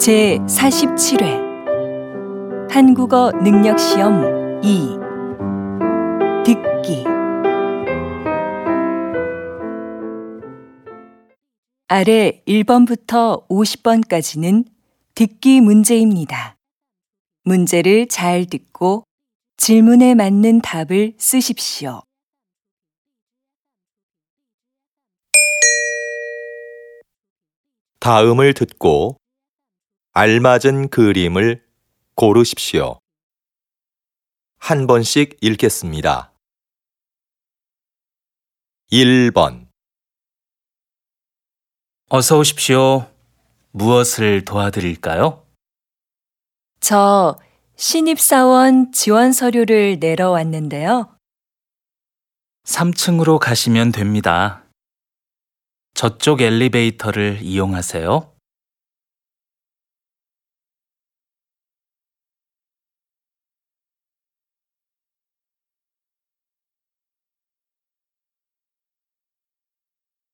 제 47회 한국어 능력 시험 2 듣기 아래 1번부터 50번까지는 듣기 문제입니다. 문제를 잘 듣고 질문에 맞는 답을 쓰십시오. 다음을 듣고 알맞은 그림을 고르십시오. 한 번씩 읽겠습니다. 1번, 어서 오십시오. 무엇을 도와드릴까요? 저 신입사원 지원 서류를 내러 왔는데요. 3층으로 가시면 됩니다. 저쪽 엘리베이터를 이용하세요.